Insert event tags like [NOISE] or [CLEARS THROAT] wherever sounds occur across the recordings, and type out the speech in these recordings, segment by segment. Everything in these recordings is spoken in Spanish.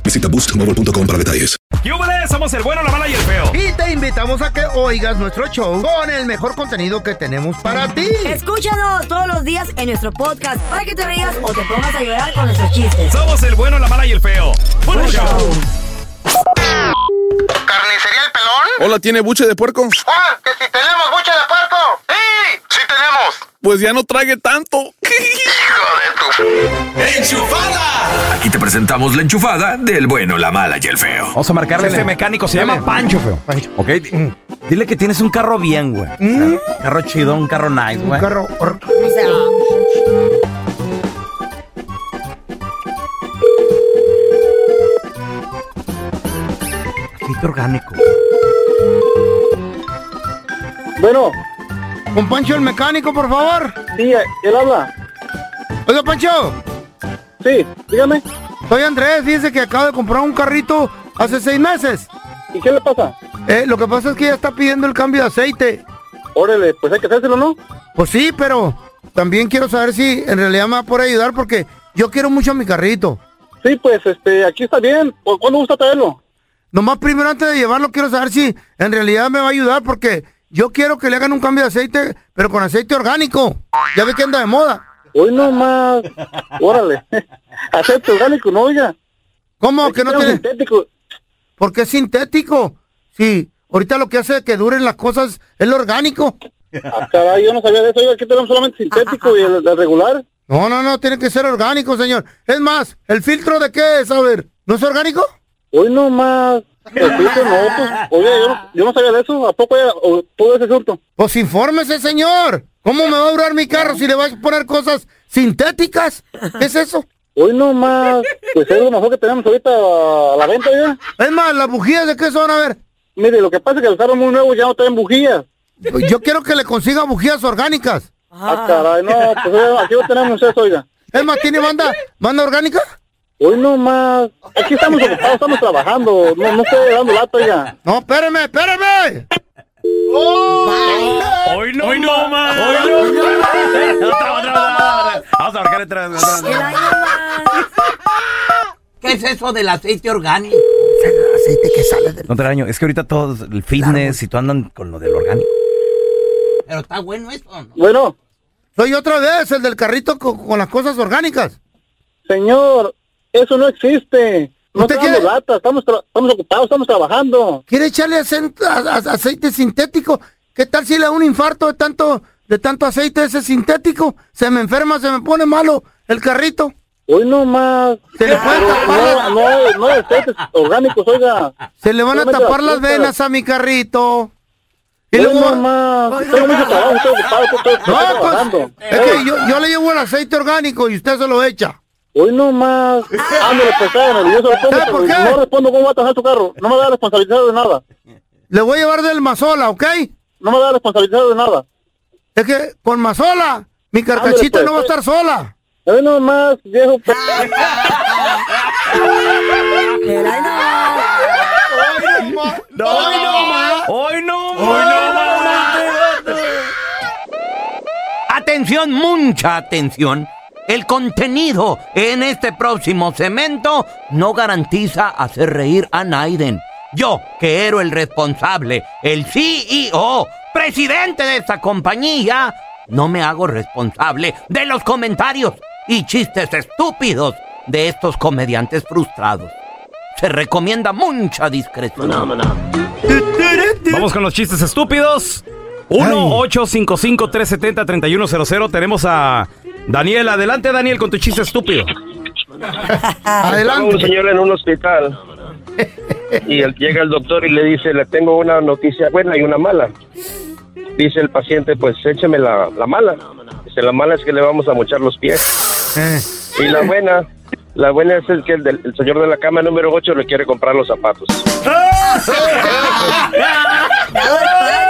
Visita boostmobile.com para detalles. ¡Yúbales! Somos el bueno, la mala y el feo. Y te invitamos a que oigas nuestro show con el mejor contenido que tenemos para ti. Escúchanos todos los días en nuestro podcast para que te rías o te pongas a llorar con nuestros chistes. Somos el bueno, la mala y el feo. ¡Buen show! ¿Carnicería El Pelón? Hola, ¿tiene buche de puerco? ¡Ah! ¡Que si tenemos buche de puerco! ¡Sí! ¡Sí tenemos! Pues ya no trague tanto. ¡Hijo de tu... ¡Enchufada! Aquí te presentamos la enchufada del bueno, la mala y el feo. Vamos a marcarle. Este mecánico se llama Pancho, feo. Ok. di- Dile que tienes un carro bien, güey. Un carro chido, un carro nice, güey. Un carro. or- Aceite orgánico. Bueno, Con Pancho el mecánico, por favor. sí, él habla. Oiga, Pancho. Sí, dígame. Soy Andrés. Fíjese que acabo de comprar un carrito hace seis meses. ¿Y qué le pasa? Eh, lo que pasa es que ya está pidiendo el cambio de aceite. Órale, pues hay que hacérselo, ¿no? Pues sí, pero también quiero saber si en realidad me va a poder ayudar porque yo quiero mucho a mi carrito. Sí, pues este, aquí está bien. ¿Cu- ¿Cuándo gusta traerlo? Nomás primero antes de llevarlo quiero saber si en realidad me va a ayudar porque yo quiero que le hagan un cambio de aceite, pero con aceite orgánico. Ya ve que anda de moda. Hoy nomás. Órale. [LAUGHS] Aceite orgánico, no, oiga. ¿Cómo Aquí que no tiene? sintético. ¿Por qué es sintético? Sí, ahorita lo que hace que duren las cosas es lo orgánico. Ah, caray, yo no sabía de eso. Oiga, aquí tenemos solamente sintético y el, el regular. No, no, no, tiene que ser orgánico, señor. Es más, ¿el filtro de qué es? A ver, ¿no es orgánico? Hoy nomás. El filtro no, pues, oiga, yo no, yo no sabía de eso. ¿A poco ya, o, todo ese asunto? Pues infórmese, señor. ¿Cómo me va a durar mi carro si le vas a poner cosas sintéticas? ¿Qué es eso? Hoy nomás. Pues es lo mejor que tenemos ahorita a la venta, ya. Es más, ¿las bujías de qué son? A ver, Mire, lo que pasa es que los carros muy nuevos ya no traen bujías. yo quiero que le consiga bujías orgánicas. Ah, caray, no, pues aquí lo tenemos eso, oiga. Es más, ¿tiene banda, banda orgánica? Hoy nomás. Aquí estamos ocupados, estamos trabajando. No, no estoy dando lata, oiga. No, espérame, espérame. Hoy no, Hoy no más. Hoy no Otra, otra, otra. Vamos a marcarle otra vez, más. ¿Qué es eso del aceite orgánico? El aceite que sale del... No te daño. Es que ahorita todos, el fitness y tú andan con lo del orgánico. Pero está bueno eso, ¿no? Bueno, Soy otra vez el del carrito con, con las cosas orgánicas. señor, eso no existe. No ¿Usted estamos quiere? lata, estamos, tra- estamos ocupados, estamos trabajando. ¿Quiere echarle aceite sintético? ¿Qué tal si le da un infarto de tanto, de tanto aceite ese sintético? Se me enferma, se me pone malo el carrito. Hoy nomás. Se le pueden Pero tapar no, las- no, no hay aceites orgánicos, oiga. Se le van a tapar las venas a mi carrito. Y Hoy luego... nomás. Tengo mucho trabajo, estoy ocupado, estoy, estoy No, pues, es que yo, yo le llevo el aceite orgánico y usted se lo echa. Hoy nomás. Ándale, [LAUGHS] pues tráigamelo, yo se lo pongo, ¿Sabe por pero qué? No respondo cómo va a trabajar su carro. No me da responsabilidad de nada. Le voy a llevar del Mazola, ¿ok? No me da responsabilidad de nada. Es que con Mazola, mi carcachita pues, no va a pues. estar sola. Hoy nomás, viejo. pues. El año más. No, hoy no más. Hoy no más. Atención, mucha atención. El contenido en este próximo cemento no garantiza hacer reír a Naiden. Yo, que era el responsable, el CEO, presidente de esta compañía, no me hago responsable de los comentarios y chistes estúpidos de estos comediantes frustrados. se recomienda mucha discreción. Vamos con los chistes estúpidos. 1-855-370-3100. Tenemos a Daniel. Adelante, Daniel, con tu chiste estúpido. [LAUGHS] un señor en un hospital y él- llega el doctor y le dice, le tengo una noticia buena y una mala. Dice el paciente, pues écheme la, la mala. Dice, la mala es que le vamos a mochar los pies. Y la buena, la buena es el que el, del- el señor de la cama número 8 le quiere comprar los zapatos. [LAUGHS] [LAUGHS]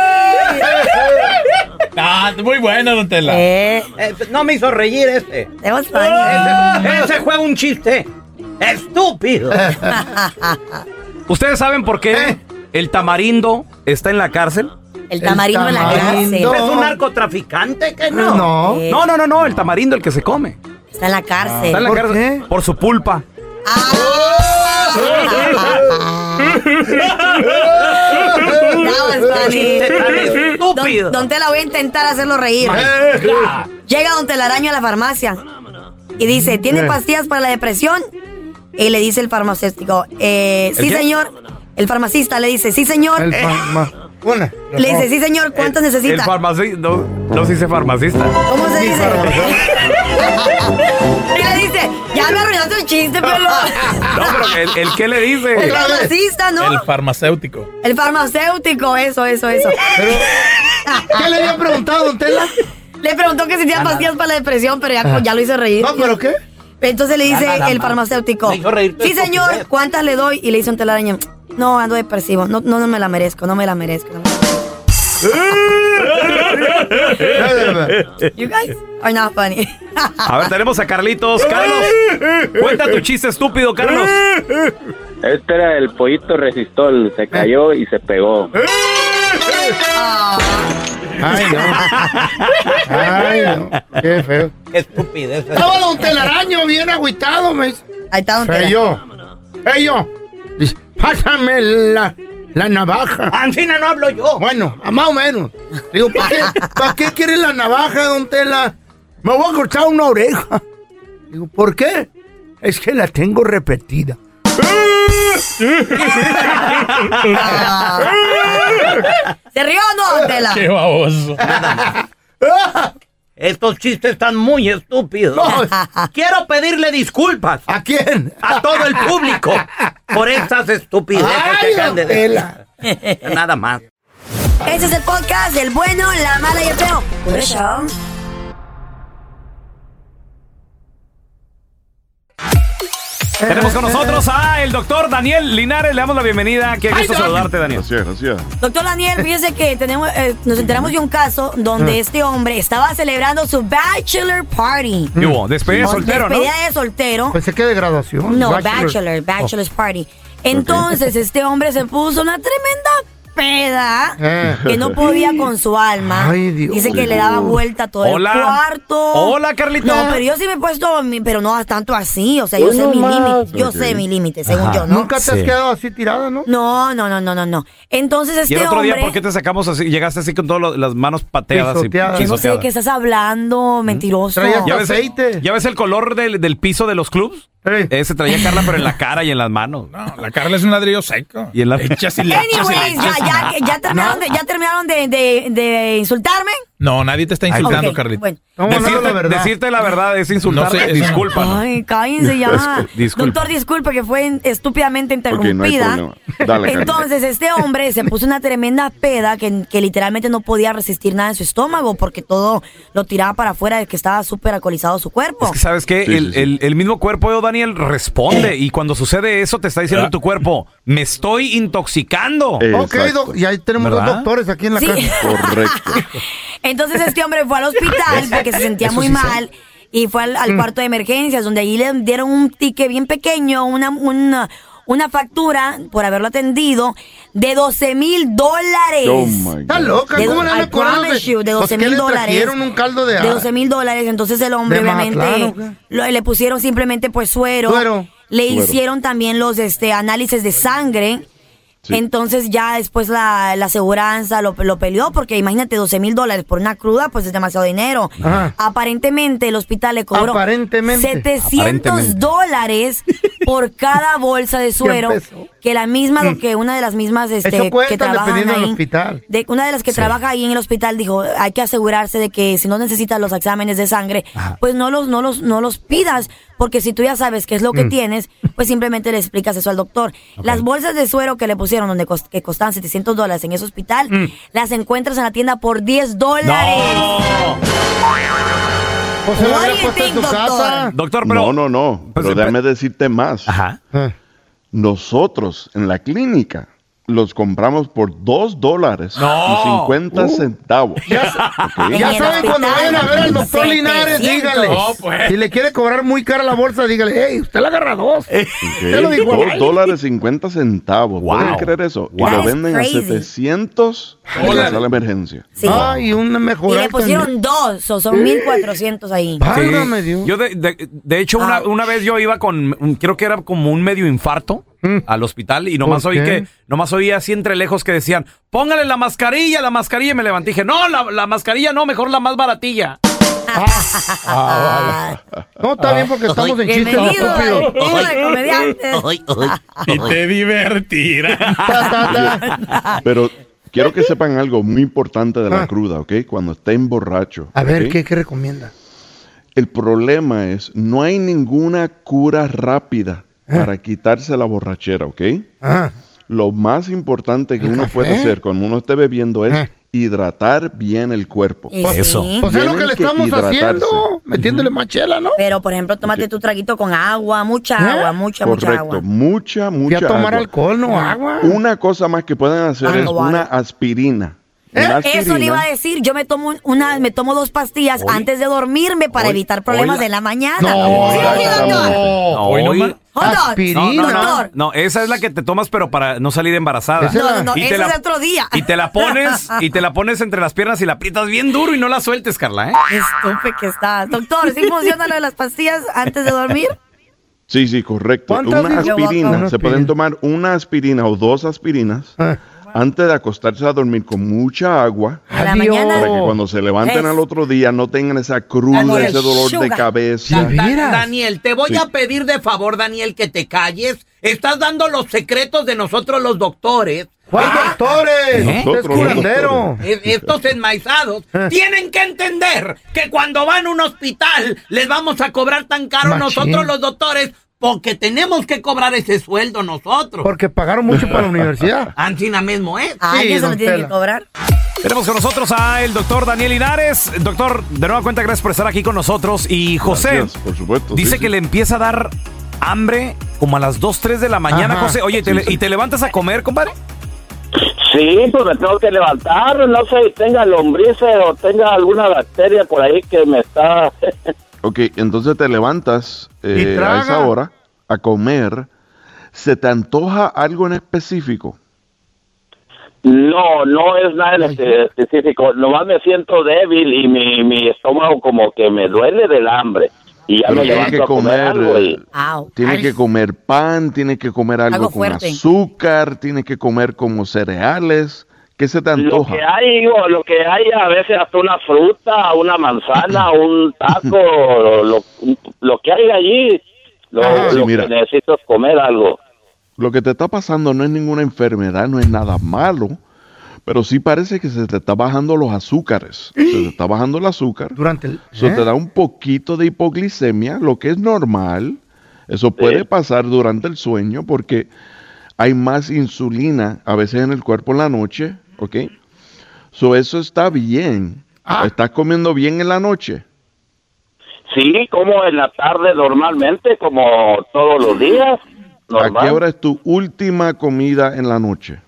Ah, muy bueno, don Tela. Eh, no me hizo reír ese. Ese, ese fue un chiste estúpido. [LAUGHS] ¿Ustedes saben por qué el tamarindo está en la cárcel? El tamarindo en la cárcel. ¿Es un narcotraficante que no? No. No, no, no, no, el tamarindo, el que se come. Está en la cárcel. Está en la cárcel por su pulpa. [LAUGHS] Tan estúpido. Don, don Tela, voy a intentar hacerlo reír. Llega Don Telaraño a la farmacia y dice, ¿tiene Eh. pastillas para la depresión? Y le dice el farmacéutico, eh, sí ¿El qué? señor. El farmacista le dice, sí señor. El Una. le dice, sí señor, ¿cuántas El necesita? farmacista. No, no se dice farmacista. ¿Cómo se dice? [LAUGHS] me arruinaste el chiste, pero... [LAUGHS] No, pero ¿el, el qué le dice? El farmacista, ¿no? El farmacéutico. El farmacéutico, eso, eso, eso. [LAUGHS] ¿Qué le había preguntado, don Tela? Le preguntó que si tenía pastillas para la depresión, pero ya, ya lo hizo reír. No, ¿pero qué? Entonces le dice el farmacéutico, Me hizo reír sí señor, estupidez". ¿cuántas le doy? Y le hizo un telaraña, no, ando depresivo, no, no, no me la merezco, no me la merezco. no me la merezco". [LAUGHS] You guys are not funny. A ver, tenemos a Carlitos. Carlos, cuenta tu chiste estúpido, Carlos. Este era el pollito resistol, se cayó y se pegó. Ay, no. Ay, no. Qué feo. Qué estupidez. Estaba don Telaraño bien agüitado, me. Ahí está don Tela. Fello. Fello. Dice, Pásame la, la navaja. Ancina no hablo yo. Bueno, a más o menos. Digo, ¿para qué, ¿para qué quiere la navaja, don Tela? Me voy a cortar una oreja. Digo, ¿por qué? Es que la tengo repetida. [LAUGHS] ¿Se rió o no, don Tela? Qué baboso. [LAUGHS] Estos chistes están muy estúpidos. [LAUGHS] Quiero pedirle disculpas ¿A quién? a todo el público por estas estupideces Ay, que acaban de decir. Nada más. Ese es el podcast del bueno, la mala y el feo. Por eso. [LAUGHS] Tenemos con nosotros a el doctor Daniel Linares. Le damos la bienvenida. Qué gusto saludarte, Daniel. Gracias, gracias. Doctor Daniel, fíjese que tenemos, eh, nos enteramos de un caso donde este hombre estaba celebrando su bachelor party. ¿Qué hubo? Despedida de soltero, ¿no? Despedida de soltero. Pensé que de graduación. No, Bachelor. bachelor, bachelor's party. Entonces, este hombre se puso una tremenda peda Eh. que no podía con su alma. Ay, Dios. Dice que le daba vuelta a todo Hola. el cuarto. Hola, Carlita. No, pero yo sí me he puesto, mi- pero no tanto así. O sea, yo sé mi límite. Yo sé mi límite, según Ajá. yo, ¿no? Nunca te has Sí. quedado así tirada, ¿no? No, no, no, no, no, no. Entonces este Y el otro hombre... día, ¿por qué te sacamos así? Llegaste así con todas las manos pateadas y Pisoteadas. No sé de qué estás hablando, mentiroso. ¿Ya ves, aceite. ¿Ya ves el color del, del piso de los clubs? Ey. Ese traía Carla, pero en la cara y en las manos. No, la Carla es un ladrillo seco. Y en la... Anyways, ya, ya, ya terminaron, de, ya terminaron de, de, de insultarme. No, nadie te está insultando, Ok, Carlita. bueno. Vamos a hablar Decirte la verdad. decirte la verdad es insultar. No sé, Disculpa. ¿no? Ay, cállense ya. [LAUGHS] Disculpa. Doctor, disculpe que fue estúpidamente no hay interrumpida. problema. Dale. Entonces, este hombre se puso una tremenda peda que, que literalmente no podía resistir nada en su estómago porque todo lo tiraba para afuera de que estaba súper alcoholizado su cuerpo. Es que, ¿sabes qué? Sí, el, sí, el- el mismo cuerpo, Daniel, responde. Y cuando sucede eso, te está diciendo Ah. tu cuerpo, me estoy intoxicando. Ok, Exacto. doc, y ahí tenemos ¿Verdad? dos doctores aquí en la Sí. casa. Correcto. [LAUGHS] Entonces este hombre fue al hospital porque se sentía Eso muy sí sé. mal y fue al, al cuarto de emergencias donde allí le dieron un ticket bien pequeño, una, una, una factura por haberlo atendido de 12 mil dólares. Oh my Está loca, De- ¿cómo le you, de Pues, 12 ¿qué mil le dólares. trajeron un caldo de De 12 mil dólares, entonces el hombre ¿De obviamente lo- le pusieron simplemente pues suero. Suero. Le Suero. hicieron también los este análisis de sangre Sí. Entonces ya después la, la aseguranza lo, lo peleó porque imagínate 12 mil dólares por una cruda, pues es demasiado dinero. Ajá. Aparentemente el hospital le cobró Aparentemente. 700 Aparentemente. dólares por cada bolsa de suero [LAUGHS] pesos. Que la misma, que una de las mismas este, que trabajan ahí, hospital. de una de las que trabaja ahí en el hospital dijo, hay que asegurarse de que si no necesitas los exámenes de sangre, pues no los, no los, no los pidas, porque si tú ya sabes qué es Mm. lo que tienes, pues simplemente le explicas eso al doctor. Las bolsas de suero que le pusieron, donde que costaban 700 dólares en ese hospital, Mm. las encuentras en la tienda por 10 dólares. O se lo What había do you puesto en think, tu doctor? casa. Doctor, pero. No, no, no. Pues, Pero déjame decirte más. Ajá. Nosotros en la clínica los compramos por dos dólares No. y 50 centavos. Ok. [LAUGHS] En Ya saben, cuando vayan a ver al doctor 700. Linares, dígale. No, pues. Si le quiere cobrar muy cara la bolsa, dígale, hey, usted la agarra dos. Ok, Usted lo dijo al Dos aire. dólares 50 centavos. ¿Pueden Wow. creer eso? Y Wow. lo That's venden a 700 en la sala de emergencia. Sí. Ay, una y le pusieron dos, o son 1400 ahí. Válgame Dios. Yo de, de- de hecho una, Ah. una vez yo iba con, creo que era como un medio infarto al hospital y nomás ¿Por oí que, nomás oí así entre lejos que decían, póngale la mascarilla, la mascarilla y me levanté y dije, no, la, la mascarilla no, mejor la más baratilla. No, está bien porque estamos en chistes estúpidos. Y te divertirás. Pero quiero que [LAUGHS] sepan algo muy importante de la Ah. cruda, ¿ok? Cuando estén borracho. A ver. ¿qué, qué recomienda? El problema es, no hay ninguna cura rápida Ah. Para quitarse la borrachera, ¿ok? Ah, Lo más importante que ¿El uno café? puede hacer cuando uno esté bebiendo es Ah. hidratar bien el cuerpo. Y Eso. sí. pues es lo que le estamos hidratarse. haciendo, metiéndole más chela, ¿no? Pero, por ejemplo, tómate tu traguito con agua, mucha ¿Eh? agua, mucha, mucha Correcto, agua. mucha, mucha a tomar agua. alcohol, no agua. Una cosa más que pueden hacer Ah, es no, una vale. aspirina. ¿Eh? Una Eso le iba a decir, yo me tomo un- una, me tomo dos pastillas antes de dormirme para Hoy- evitar problemas la- de la mañana. No, Sí, doctor. No, Hoy hoy- nomás- Hold on. Aspirina. No, no, no, Doctor. no, esa es la que te tomas pero para no salir embarazada. Esa es No, no, no, Y te ese la- es otro día. Y te la pones, [LAUGHS] y te la pones entre las piernas y la aprietas bien duro y no la sueltes, Carla, ¿eh? Qué estúpido que estás. Doctor, ¿sí funciona lo de las pastillas antes de dormir? Sí, sí, correcto. ¿Cuántas Una aspirina. Se pueden tomar una aspirina o dos aspirinas Ah. Antes de acostarse a dormir con mucha agua. A la Adiós. mañana. Para que cuando se levanten Es- al otro día no tengan esa cruz, Daniel, ese dolor de cabeza. Daniel, te voy Sí. a pedir de favor, Daniel, que te calles. Estás dando los secretos de nosotros los doctores. ¿Cuál doctores? Nosotros, curandero. doctores. Eh, Estos enmaizados [LAUGHS] tienen que entender que cuando van a un hospital les vamos a cobrar tan caro Machín. nosotros los doctores porque tenemos que cobrar ese sueldo nosotros. Porque pagaron mucho para la [LAUGHS] universidad. Ancina mismo, ¿eh? Ay, Sí, eso lo tienen que cobrar. Tenemos con nosotros a el doctor Daniel Linares. Doctor, de nueva cuenta, gracias por estar aquí con nosotros. Y José Gracias, por supuesto. dice sí, que sí. le empieza a dar hambre como a las 2, 3 de la mañana, Ajá. José. Oye, ¿te Sí, le- sí. ¿y te levantas a comer, compadre? Sí, pues me tengo que levantar, no sé, tenga lombrices o tenga alguna bacteria por ahí que me está... [LAUGHS] Ok, entonces te levantas eh, a esa hora a comer. ¿Se te antoja algo en específico? No, no es nada en espe- específico. Nomás me siento débil y mi, mi estómago como que me duele del hambre. Y ya me tienes que a comer, comer, algo y... Tienes que comer pan, tienes que comer algo, Algo con fuerte. azúcar, tienes que comer como cereales. ¿Qué se te Lo antoja? que hay, lo que hay a veces hasta una fruta, una manzana, [CLEARS THROAT] un taco, lo, lo que hay allí, lo. Sí, lo mira. que necesito es comer algo. Lo que te está pasando no es ninguna enfermedad, no es nada malo, pero sí parece que se te está bajando los azúcares. Se te está bajando el azúcar. Durante el... Eso ¿eh? te da un poquito de hipoglicemia, lo que es normal. Eso puede pasar durante el sueño porque hay más insulina a veces en el cuerpo en la noche, ¿ok? So, eso está bien. Ah. ¿Estás comiendo bien en la noche? Sí, como en la tarde normalmente, como todos los días. Normal. ¿A qué hora es tu última comida en la noche?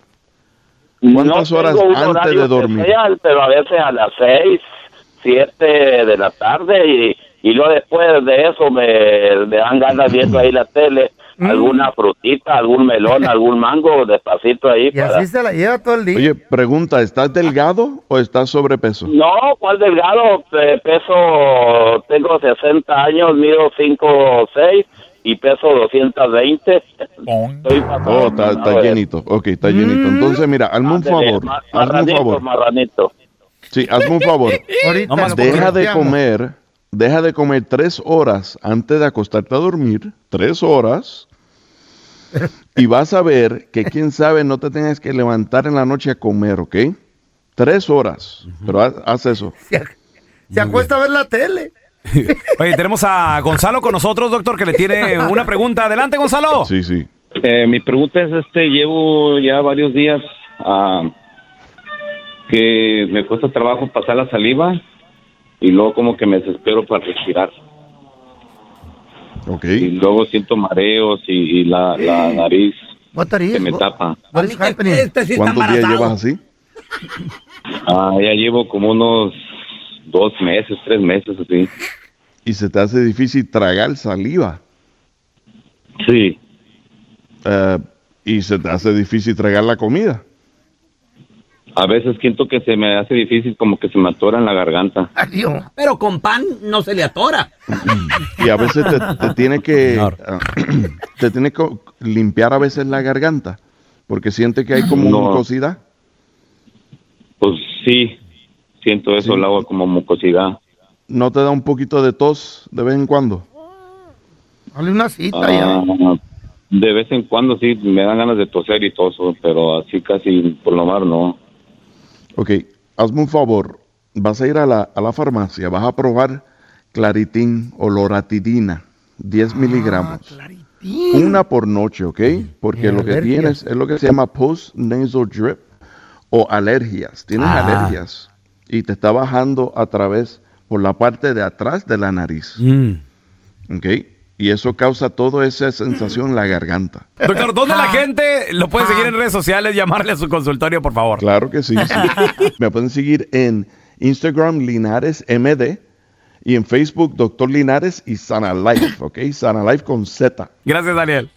No ¿Cuántas tengo horas un antes de dormir? especial, pero a veces a las seis, siete de la tarde y, y luego después de eso me, me dan ganas viendo ahí la tele, Mm. alguna frutita, algún melón, [LAUGHS] algún mango, despacito ahí. Y para- así se la lleva todo el día. Oye, pregunta, ¿estás delgado o estás sobrepeso? No, ¿cuál delgado? Pe- peso, tengo 60 años, mido 5 o 6 y peso 220. Estoy pasado Oh, está, está de- llenito. Ok, está llenito. Entonces, mira, hazme un favor. Hazme un favor. marranito. Sí, hazme un favor. [LAUGHS] Deja de comer, deja de comer tres horas antes de acostarte a dormir, tres horas, [LAUGHS] y vas a ver que quién sabe no te tengas que levantar en la noche a comer, ¿ok? Tres horas, pero haz, haz eso. [LAUGHS] Se acuesta a ver la tele. [LAUGHS] Oye, tenemos a Gonzalo con nosotros, doctor, que le tiene una pregunta. Adelante, Gonzalo. Sí, sí. Eh, mi pregunta es, este, llevo ya varios días ah, que me cuesta trabajo pasar la saliva y luego como que me desespero para respirar. Ok. Y luego siento mareos y, y la, la [GASPS] nariz se me tapa. happening? ¿Cuántos días llevas así? [LAUGHS] Ah, ya llevo como unos dos meses, tres meses así. Y se te hace difícil tragar saliva. Sí. Eh, y se te hace difícil tragar la comida. A veces siento que se me hace difícil como que se me atora en la garganta. Pero con pan no se le atora. Y a veces te, te tiene que ah, [CLEARS THROAT] te tiene que limpiar a veces la garganta porque siente que hay como No. mucosidad. Pues sí, siento eso, el agua como mucosidad. ¿No te da un poquito de tos de vez en cuando? Dale una cita Ah, de vez en cuando sí me dan ganas de toser y toso, pero así casi por lo más no. Ok, hazme un favor. Vas a ir a la, a la farmacia, vas a probar claritín o loratidina, 10 miligramos. Una por noche, ¿ok? Porque lo que tienes es lo que se llama post-nasal drip o alergias. Tienes Ah. alergias y te está bajando a través por la parte de atrás de la nariz. ¿Ok? Y eso causa toda esa sensación en la garganta. Doctor, ¿dónde la gente lo puede seguir en redes sociales? Llamarle a su consultorio, por favor. Claro que sí. sí. [LAUGHS] Me pueden seguir en Instagram Linares MD y en Facebook Doctor Linares y Sana Life, ¿ok? Sana Life con Z. Gracias, Daniel.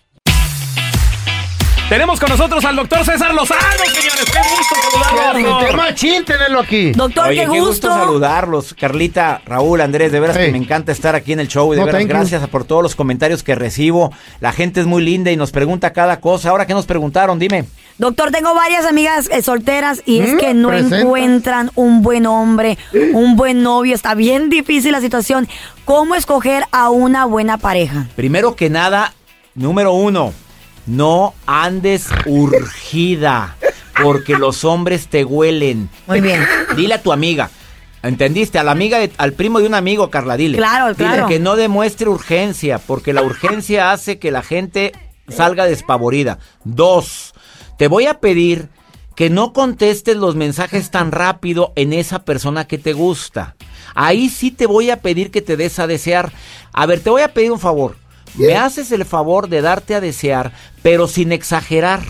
Tenemos con nosotros al doctor César Lozano, señores. Qué gusto saludarlo. Qué machín tenerlo aquí. Doctor, Oye, qué qué gusto. gusto saludarlos. Carlita, Raúl, Andrés, de veras Hey. que me encanta estar aquí en el show. De No, veras, thank you. gracias por todos los comentarios que recibo. La gente es muy linda y nos pregunta cada cosa. Ahora, ¿qué nos preguntaron? Dime. Doctor, tengo varias amigas eh, solteras y es Mm, que no presenta. encuentran un buen hombre, un buen novio. Está bien difícil la situación. ¿Cómo escoger a una buena pareja? Primero que nada, número uno, no andes urgida, porque los hombres te huelen. Muy bien. Dile a tu amiga. ¿Entendiste? A la amiga, de- al primo de un amigo, Carla, dile. Claro, Dile claro. que no demuestre urgencia, porque la urgencia hace que la gente salga despavorida. Dos, te voy a pedir que no contestes los mensajes tan rápido en esa persona que te gusta. Ahí sí te voy a pedir que te des a desear. A ver, te voy a pedir un favor. Me haces el favor de darte a desear, pero sin exagerar.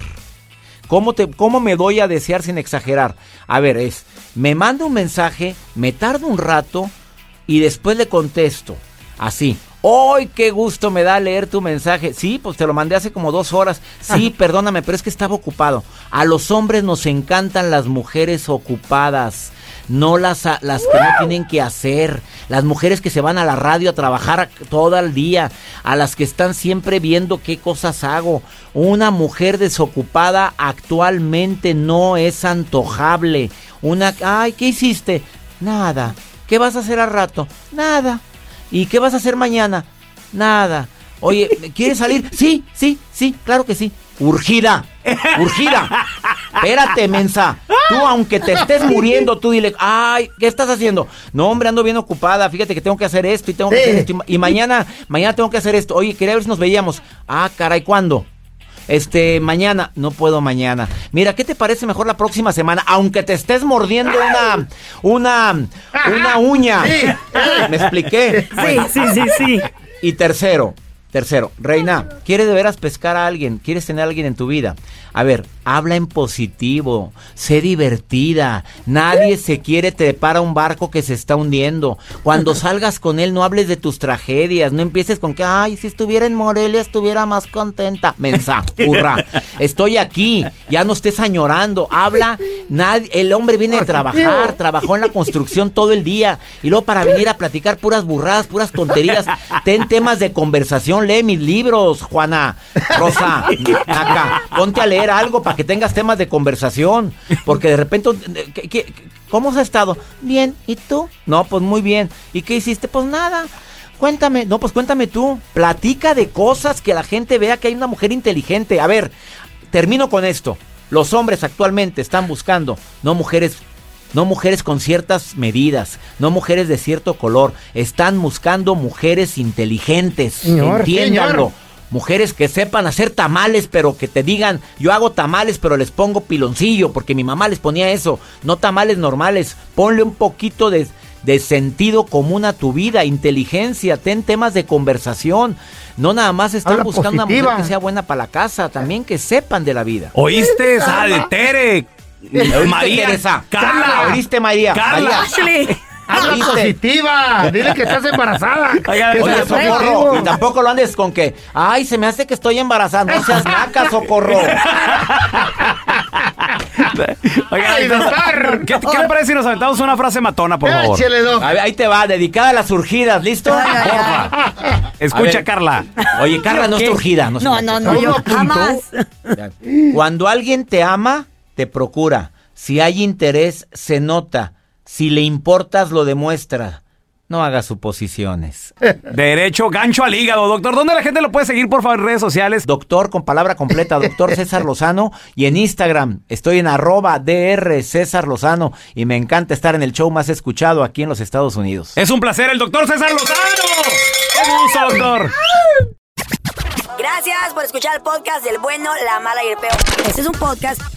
¿Cómo, te, ¿Cómo me doy a desear sin exagerar? A ver, es, me manda un mensaje, me tardo un rato y después le contesto. Así. ¡Ay, qué gusto me da leer tu mensaje! Sí, pues te lo mandé hace como dos horas. Sí, perdóname, pero es que estaba ocupado. A los hombres nos encantan las mujeres ocupadas. No las, las que no tienen que hacer. Las mujeres que se van a la radio a trabajar todo el día. A las que están siempre viendo qué cosas hago. Una mujer desocupada actualmente no es antojable. Una... ¡Ay, ¿qué hiciste? Nada. ¿Qué vas a hacer al rato? Nada. ¿Y qué vas a hacer mañana? Nada. Oye, ¿quieres salir? Sí, sí, sí, claro que sí. Urgida, urgida. Espérate, mensa. Tú, aunque te estés muriendo, tú dile, ay, ¿qué estás haciendo? No, hombre, ando bien ocupada. Fíjate que tengo que hacer esto y tengo que Sí. hacer esto. Y mañana, mañana tengo que hacer esto. Oye, quería ver si nos veíamos. Ah, caray, ¿cuándo? Este, mañana, no puedo mañana. Mira, ¿qué te parece mejor la próxima semana? Aunque te estés mordiendo una, una, una uña. ¿Me expliqué? Sí, sí, sí, sí. Y tercero, tercero, Reina, ¿quieres de veras pescar a alguien? ¿Quieres tener a alguien en tu vida? A ver, habla en positivo, sé divertida. Nadie se quiere trepar a un barco que se está hundiendo. Cuando [LAUGHS] salgas con él, no hables de tus tragedias. No empieces con que, ay, si estuviera en Morelia, estuviera más contenta. Mensa, hurra. [LAUGHS] Estoy aquí, ya no estés añorando. Habla, nadie, el hombre viene a trabajar, trabajó en la construcción todo el día. Y luego para venir a platicar puras burradas, puras tonterías. Ten temas de conversación, lee mis libros, Juana. Rosa, acá, ponte a leer algo para que tengas temas de conversación. Porque de repente, ¿qué- qué- ¿cómo has estado? Bien, ¿y tú? No, pues muy bien. ¿Y qué hiciste? Pues nada. Cuéntame, no, pues cuéntame tú. Platica de cosas que la gente vea que hay una mujer inteligente. A ver, termino con esto. Los hombres actualmente están buscando no mujeres no mujeres con ciertas medidas, no mujeres de cierto color, están buscando mujeres inteligentes, Señor, entiéndanlo. señor. Mujeres que sepan hacer tamales, pero que te digan, yo hago tamales, pero les pongo piloncillo, porque mi mamá les ponía eso, no tamales normales, ponle un poquito de, de sentido común a tu vida, inteligencia, ten temas de conversación, no nada más están Habla buscando una mujer que sea buena para la casa, también que sepan de la vida. ¿Oíste? esa de Tere. ¿Oíste, María. Teresa? Carla. ¿Oíste, María? Carla. María. Habla ¿Oíste? positiva. Dile que estás embarazada. [LAUGHS] Oye, socorro, y tampoco lo andes con que, ay, se me hace que estoy embarazada, no seas naca, socorro. [LAUGHS] Oiga, Ay, doctor. ¿qué, ¿qué le parece si nos aventamos una frase matona, por favor? Échele, doc. A ver, ahí te va, dedicada a las urgidas, ¿listo? Porfa. Escucha. Carla. Oye, Carla, no es ¿Qué? urgida. No, No, no, no, yo jamás. Cuando alguien te ama, te procura. Si hay interés, se nota. Si le importas, lo demuestra. No hagas suposiciones. [LAUGHS] Derecho, gancho al hígado, doctor. ¿Dónde la gente lo puede seguir, por favor, en redes sociales? Doctor con palabra completa, doctor César Lozano. Y en Instagram estoy en arroba DR César Lozano. Y me encanta estar en el show más escuchado aquí en los Estados Unidos. Es un placer, el doctor César Lozano. ¡Qué gusto, doctor! Gracias por escuchar el podcast del bueno, la mala y el peor. Este es un podcast